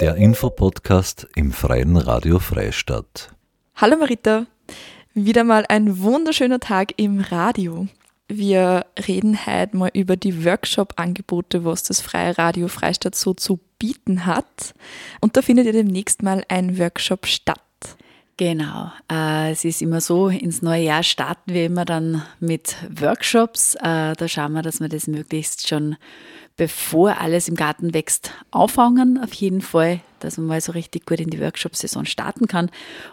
Der Infopodcast im Freien Radio Freistadt. Hallo Marita, wieder mal ein wunderschöner Tag im Radio. Wir reden heute mal über die Workshop-Angebote, was das Freie Radio Freistadt so zu bieten hat. Und da findet ja demnächst mal ein Workshop statt. Genau. Äh, es ist immer so, ins neue Jahr starten wir immer dann mit Workshops. Äh, da schauen wir, dass wir das möglichst schon bevor alles im Garten wächst, auffangen. Auf jeden Fall, dass man mal so richtig gut in die Workshop-Saison starten kann.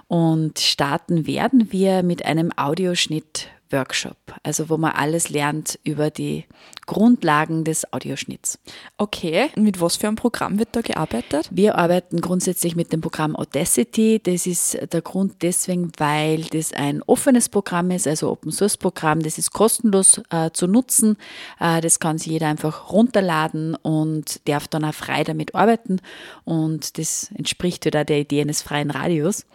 Und starten werden wir mit einem Audioschnitt Workshop, also wo man alles lernt über die Grundlagen des Audioschnitts. Okay, mit was für einem Programm wird da gearbeitet? Wir arbeiten grundsätzlich mit dem Programm Audacity. Das ist der Grund deswegen, weil das ein offenes Programm ist, also Open Source Programm. Das ist kostenlos äh, zu nutzen. Äh, das kann sich jeder einfach runterladen und darf dann auch frei damit arbeiten. Und das entspricht wieder der Idee eines freien Radios.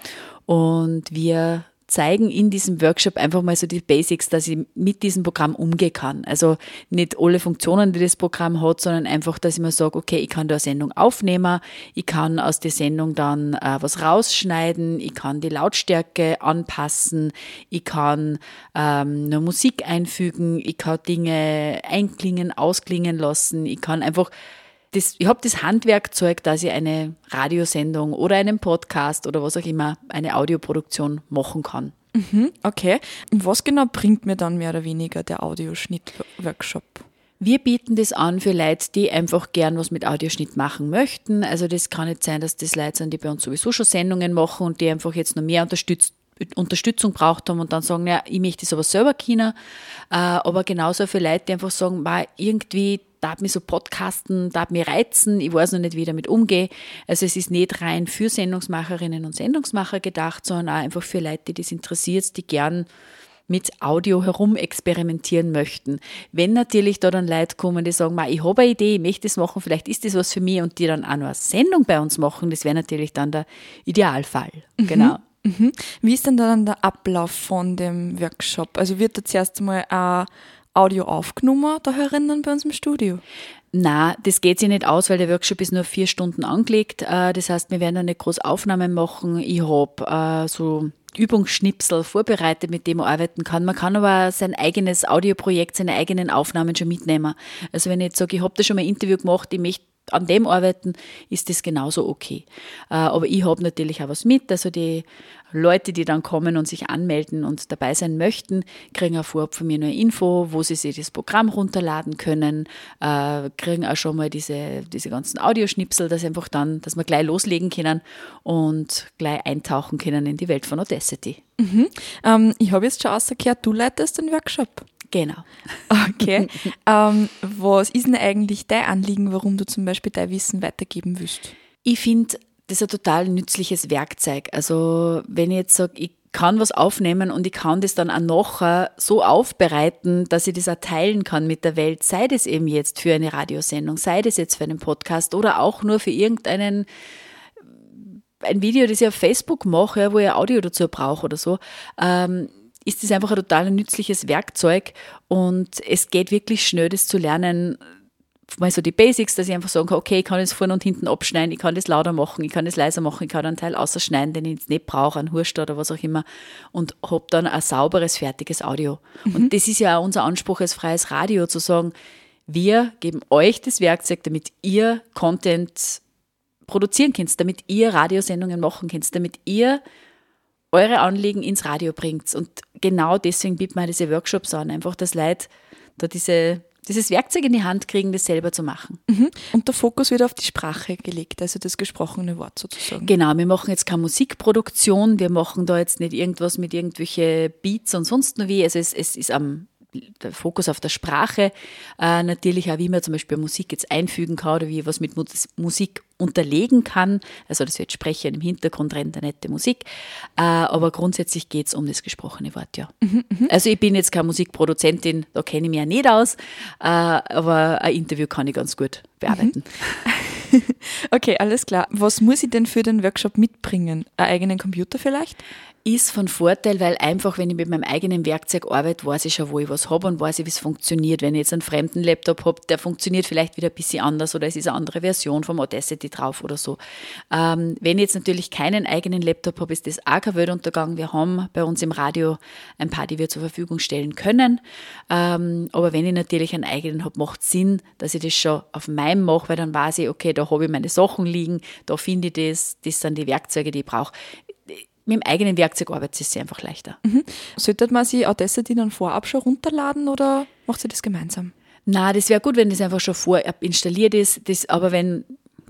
Und wir zeigen in diesem Workshop einfach mal so die Basics, dass ich mit diesem Programm umgehen kann. Also nicht alle Funktionen, die das Programm hat, sondern einfach, dass ich mir sage, okay, ich kann da eine Sendung aufnehmen, ich kann aus der Sendung dann äh, was rausschneiden, ich kann die Lautstärke anpassen, ich kann ähm, nur Musik einfügen, ich kann Dinge einklingen, ausklingen lassen, ich kann einfach das, ich habe das Handwerkzeug, dass ich eine Radiosendung oder einen Podcast oder was auch immer, eine Audioproduktion machen kann. Mhm, okay. Und was genau bringt mir dann mehr oder weniger der Audioschnitt-Workshop? Wir bieten das an für Leute, die einfach gern was mit Audioschnitt machen möchten. Also das kann nicht sein, dass das Leute sind, die bei uns sowieso schon Sendungen machen und die einfach jetzt noch mehr unterstützt Unterstützung braucht haben und dann sagen, ja, ich möchte das aber selber können. Äh, aber genauso für Leute, die einfach sagen, irgendwie darf mich so podcasten, darf mich reizen, ich weiß noch nicht, wie ich damit umgehe. Also es ist nicht rein für Sendungsmacherinnen und Sendungsmacher gedacht, sondern auch einfach für Leute, die das interessiert, die gern mit Audio herum experimentieren möchten. Wenn natürlich da dann Leute kommen, die sagen, ich habe eine Idee, ich möchte das machen, vielleicht ist das was für mich und die dann auch noch eine Sendung bei uns machen, das wäre natürlich dann der Idealfall. Mhm. Genau. Mhm. Wie ist denn dann der Ablauf von dem Workshop? Also wird da zuerst einmal ein Audio aufgenommen, da herinnen bei uns im Studio? Na, das geht sich nicht aus, weil der Workshop ist nur vier Stunden angelegt. Äh, das heißt, wir werden da nicht groß Aufnahmen machen. Ich habe äh, so Übungsschnipsel vorbereitet, mit dem man arbeiten kann. Man kann aber sein eigenes Audioprojekt, seine eigenen Aufnahmen schon mitnehmen. Also wenn ich jetzt sage, ich habe da schon mal ein Interview gemacht, ich möchte an dem arbeiten, ist das genauso okay. Äh, aber ich habe natürlich auch was mit. Also die Leute, die dann kommen und sich anmelden und dabei sein möchten, kriegen auch vorab von mir eine Info, wo sie sich das Programm runterladen können, äh, kriegen auch schon mal diese, diese ganzen Audioschnipsel, dass einfach dann, dass wir gleich loslegen können und gleich eintauchen können in die Welt von Audacity. Mhm. Ähm, ich habe jetzt schon ausgekehrt, du leitest den Workshop. Genau. Okay. ähm, was ist denn eigentlich dein Anliegen, warum du zum Beispiel dein Wissen weitergeben willst? Ich finde, das ist ein total nützliches Werkzeug. Also wenn ich jetzt sage, ich kann was aufnehmen und ich kann das dann auch nachher so aufbereiten, dass ich das auch teilen kann mit der Welt, sei das eben jetzt für eine Radiosendung, sei das jetzt für einen Podcast oder auch nur für irgendeinen ein Video, das ich auf Facebook mache, wo ich Audio dazu brauche oder so. Ähm, ist das einfach ein total nützliches Werkzeug und es geht wirklich schnell, das zu lernen, mal so die Basics, dass ich einfach sagen kann, okay, ich kann das vorne und hinten abschneiden, ich kann das lauter machen, ich kann das leiser machen, ich kann einen Teil ausschneiden, den ich jetzt nicht brauche, einen Hurst oder was auch immer und habe dann ein sauberes, fertiges Audio. Mhm. Und das ist ja auch unser Anspruch als freies Radio, zu sagen, wir geben euch das Werkzeug, damit ihr Content produzieren könnt, damit ihr Radiosendungen machen könnt, damit ihr eure Anliegen ins Radio bringt. Und genau deswegen bieten wir diese Workshops an, einfach, dass Leute da diese, dieses Werkzeug in die Hand kriegen, das selber zu machen. Mhm. Und der Fokus wird auf die Sprache gelegt, also das gesprochene Wort sozusagen. Genau, wir machen jetzt keine Musikproduktion, wir machen da jetzt nicht irgendwas mit irgendwelche Beats und sonst noch wie. Also es, es ist am der Fokus auf der Sprache, äh, natürlich auch, wie man zum Beispiel Musik jetzt einfügen kann oder wie ich was mit Musik unterlegen kann. Also das wird Sprechen im Hintergrund rennt eine nette Musik. Äh, aber grundsätzlich geht es um das gesprochene Wort, ja. Mhm, mh. Also ich bin jetzt keine Musikproduzentin, da kenne ich mich ja nicht aus, äh, aber ein Interview kann ich ganz gut bearbeiten. Mhm. okay, alles klar. Was muss ich denn für den Workshop mitbringen? Einen eigenen Computer vielleicht? ist von Vorteil, weil einfach, wenn ich mit meinem eigenen Werkzeug arbeite, weiß ich schon, wo ich was habe und weiß ich, wie es funktioniert. Wenn ich jetzt einen fremden Laptop habe, der funktioniert vielleicht wieder ein bisschen anders oder es ist eine andere Version vom Audacity drauf oder so. Ähm, wenn ich jetzt natürlich keinen eigenen Laptop habe, ist das auch kein Weltuntergang. Wir haben bei uns im Radio ein paar, die wir zur Verfügung stellen können. Ähm, aber wenn ich natürlich einen eigenen habe, macht es Sinn, dass ich das schon auf meinem mache, weil dann weiß ich, okay, da habe ich meine Sachen liegen, da finde ich das, das sind die Werkzeuge, die ich brauche mit dem eigenen Werkzeug arbeitet es sich einfach leichter. Mhm. Sollte man sich Audacity dann vorab schon runterladen oder macht sie das gemeinsam? Na, das wäre gut, wenn das einfach schon vorab installiert ist. Das, aber wenn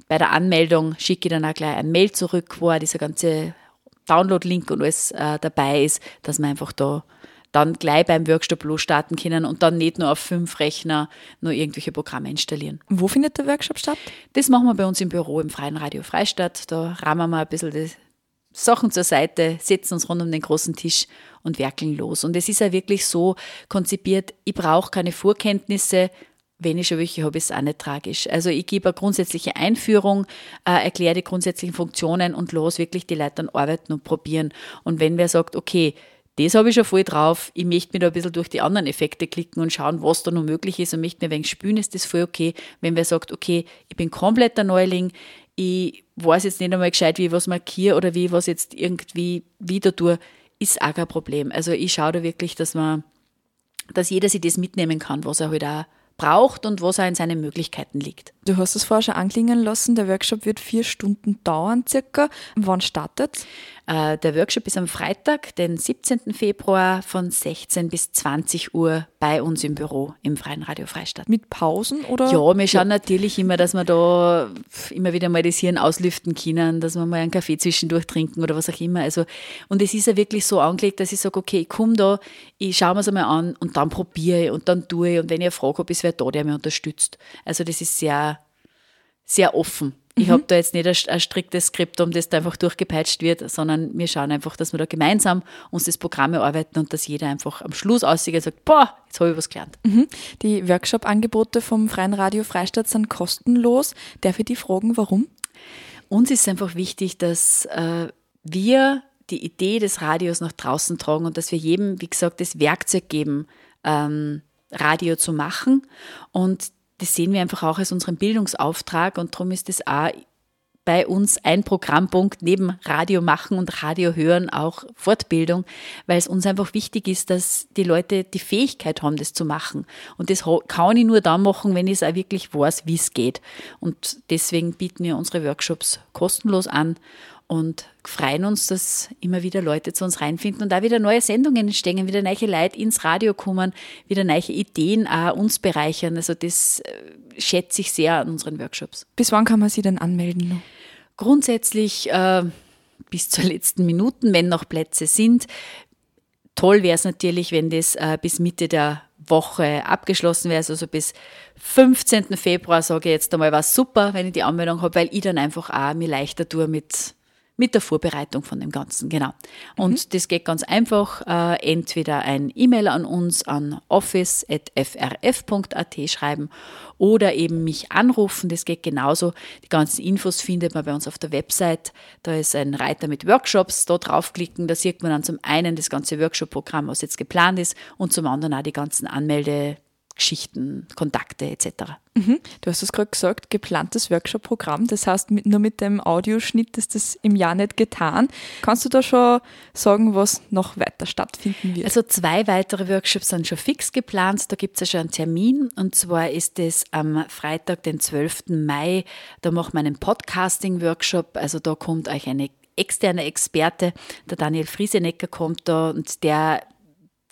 bei der Anmeldung schicke ich dann auch gleich ein Mail zurück, wo auch dieser ganze Download-Link und alles äh, dabei ist, dass man einfach da dann gleich beim Workshop losstarten können und dann nicht nur auf fünf Rechner nur irgendwelche Programme installieren. Wo findet der Workshop statt? Das machen wir bei uns im Büro im Freien Radio Freistadt. Da rahmen wir ein bisschen das Sachen zur Seite, setzen uns rund um den großen Tisch und werkeln los. Und es ist ja wirklich so konzipiert, ich brauche keine Vorkenntnisse, wenn ich schon welche habe, ist es auch nicht tragisch. Also ich gebe eine grundsätzliche Einführung, äh, erkläre die grundsätzlichen Funktionen und los wirklich die Leute dann arbeiten und probieren. Und wenn wer sagt, okay, das habe ich schon voll drauf, ich möchte mir da ein bisschen durch die anderen Effekte klicken und schauen, was da noch möglich ist und möchte mir ein wenig spülen, ist das voll okay. Wenn wer sagt, okay, ich bin komplett der Neuling, ich weiß jetzt nicht einmal gescheit, wie ich was markiere oder wie ich was jetzt irgendwie wieder tue, ist auch kein Problem. Also ich schaue da wirklich, dass man, dass jeder sich das mitnehmen kann, was er halt auch braucht und was auch in seinen Möglichkeiten liegt. Du hast es vorher schon anklingen lassen, der Workshop wird vier Stunden dauern circa. Wann startet äh, Der Workshop ist am Freitag, den 17. Februar von 16 bis 20 Uhr bei uns im Büro im Freien Radio Freistadt. Mit Pausen oder? Ja, wir schauen ja. natürlich immer, dass wir da immer wieder mal das Hirn auslüften können, dass wir mal einen Kaffee zwischendurch trinken oder was auch immer. Also, und es ist ja wirklich so angelegt, dass ich sage, okay, ich komme da, ich schaue mir es einmal an und dann probiere ich und dann tue ich und wenn ich eine Frage habe, ist wer da, der mich unterstützt. Also das ist sehr sehr offen. Ich mhm. habe da jetzt nicht ein, ein, striktes Skript, um das da einfach durchgepeitscht wird, sondern wir schauen einfach, dass wir da gemeinsam uns das Programm erarbeiten und dass jeder einfach am Schluss aussieht und sagt, boah, jetzt habe ich was gelernt. Mhm. Die Workshop-Angebote vom Freien Radio Freistadt sind kostenlos. Darf ich die fragen, warum? Uns ist einfach wichtig, dass äh, wir die Idee des Radios nach draußen tragen und dass wir jedem, wie gesagt, das Werkzeug geben, ähm, Radio zu machen. Und das sehen wir einfach auch als unseren Bildungsauftrag und darum ist es auch bei uns ein Programmpunkt neben Radio machen und Radio hören auch Fortbildung, weil es uns einfach wichtig ist, dass die Leute die Fähigkeit haben, das zu machen. Und das kann ich nur dann machen, wenn ich es auch wirklich weiß, wie es geht. Und deswegen bieten wir unsere Workshops kostenlos an und freuen uns, dass immer wieder Leute zu uns reinfinden und da wieder neue Sendungen entstehen, wieder neue Leute ins Radio kommen, wieder neue Ideen auch uns bereichern. Also das äh, schätze ich sehr an unseren Workshops. Bis wann kann man sie denn anmelden? Grundsätzlich äh, bis zur letzten Minuten, wenn noch Plätze sind. Toll wäre es natürlich, wenn das äh, bis Mitte der Woche abgeschlossen wäre, also bis 15. Februar sage ich jetzt einmal, war super, wenn ich die Anmeldung habe, weil ich dann einfach auch mir leichter tue mit mit der Vorbereitung von dem Ganzen, genau. Und mhm. das geht ganz einfach. Äh, entweder ein E-Mail an uns an office.frf.at schreiben oder eben mich anrufen. Das geht genauso. Die ganzen Infos findet man bei uns auf der Website. Da ist ein Reiter mit Workshops. Da draufklicken. Da sieht man dann zum einen das ganze Workshop-Programm, was jetzt geplant ist, und zum anderen auch die ganzen Anmelde- Geschichten, Kontakte etc. Mhm. Du hast es gerade gesagt, geplantes Workshop-Programm. Das heißt, mit, nur mit dem Audioschnitt ist das im Jahr nicht getan. Kannst du da schon sagen, was noch weiter stattfinden wird? Also zwei weitere Workshops sind schon fix geplant. Da gibt es ja schon einen Termin. Und zwar ist es am Freitag, den 12. Mai. Da machen wir einen Podcasting-Workshop. Also da kommt euch eine externe Experte. Der Daniel Friesenecker kommt da und der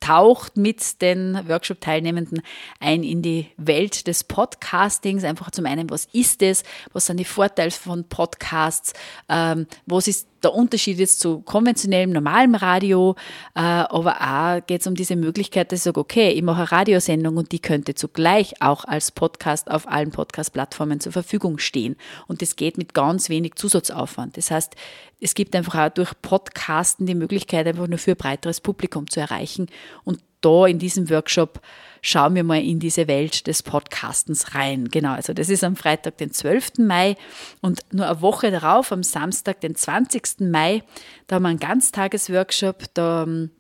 taucht mit den Workshop-Teilnehmenden ein in die Welt des Podcastings. Einfach zum einen, was ist es? Was sind die Vorteile von Podcasts? Ähm, was ist der Unterschied jetzt zu konventionellem, normalem Radio, äh, aber auch geht es um diese Möglichkeit, dass ich sage, okay, ich mache eine Radiosendung und die könnte zugleich auch als Podcast auf allen Podcast-Plattformen zur Verfügung stehen. Und das geht mit ganz wenig Zusatzaufwand. Das heißt, es gibt einfach auch durch Podcasten die Möglichkeit, einfach nur für ein breiteres Publikum zu erreichen. Und da in diesem Workshop schauen wir mal in diese Welt des Podcastens rein. Genau, also das ist am Freitag, den 12. Mai und nur eine Woche darauf, am Samstag, den 20. Mai, da haben wir einen Ganztagesworkshop, da ähm,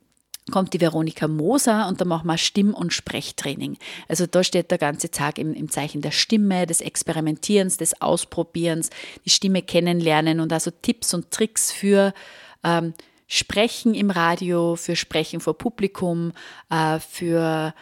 kommt die Veronika Moser und da machen wir Stimm- und Sprechtraining. Also da steht der ganze Tag im, im, Zeichen der Stimme, des Experimentierens, des Ausprobierens, die Stimme kennenlernen und also Tipps und Tricks für ähm, Sprechen im Radio, für Sprechen vor Publikum, äh, für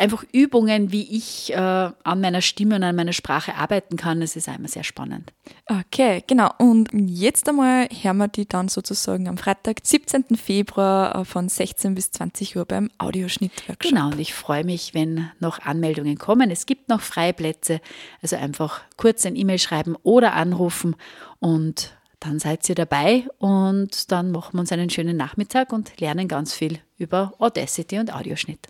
einfach Übungen, wie ich äh, an meiner Stimme und an meiner Sprache arbeiten kann. Das ist einmal sehr spannend. Okay, genau. Und jetzt einmal hören wir die dann sozusagen am Freitag, 17. Februar äh, von 16 bis 20 Uhr beim Audioschnitt-Workshop. Genau, und ich freue mich, wenn noch Anmeldungen kommen. Es gibt noch Freiplätze, also einfach kurz ein E-Mail schreiben oder anrufen und dann seid ihr dabei und dann machen wir uns einen schönen Nachmittag und lernen ganz viel über Audacity und Audioschnitt.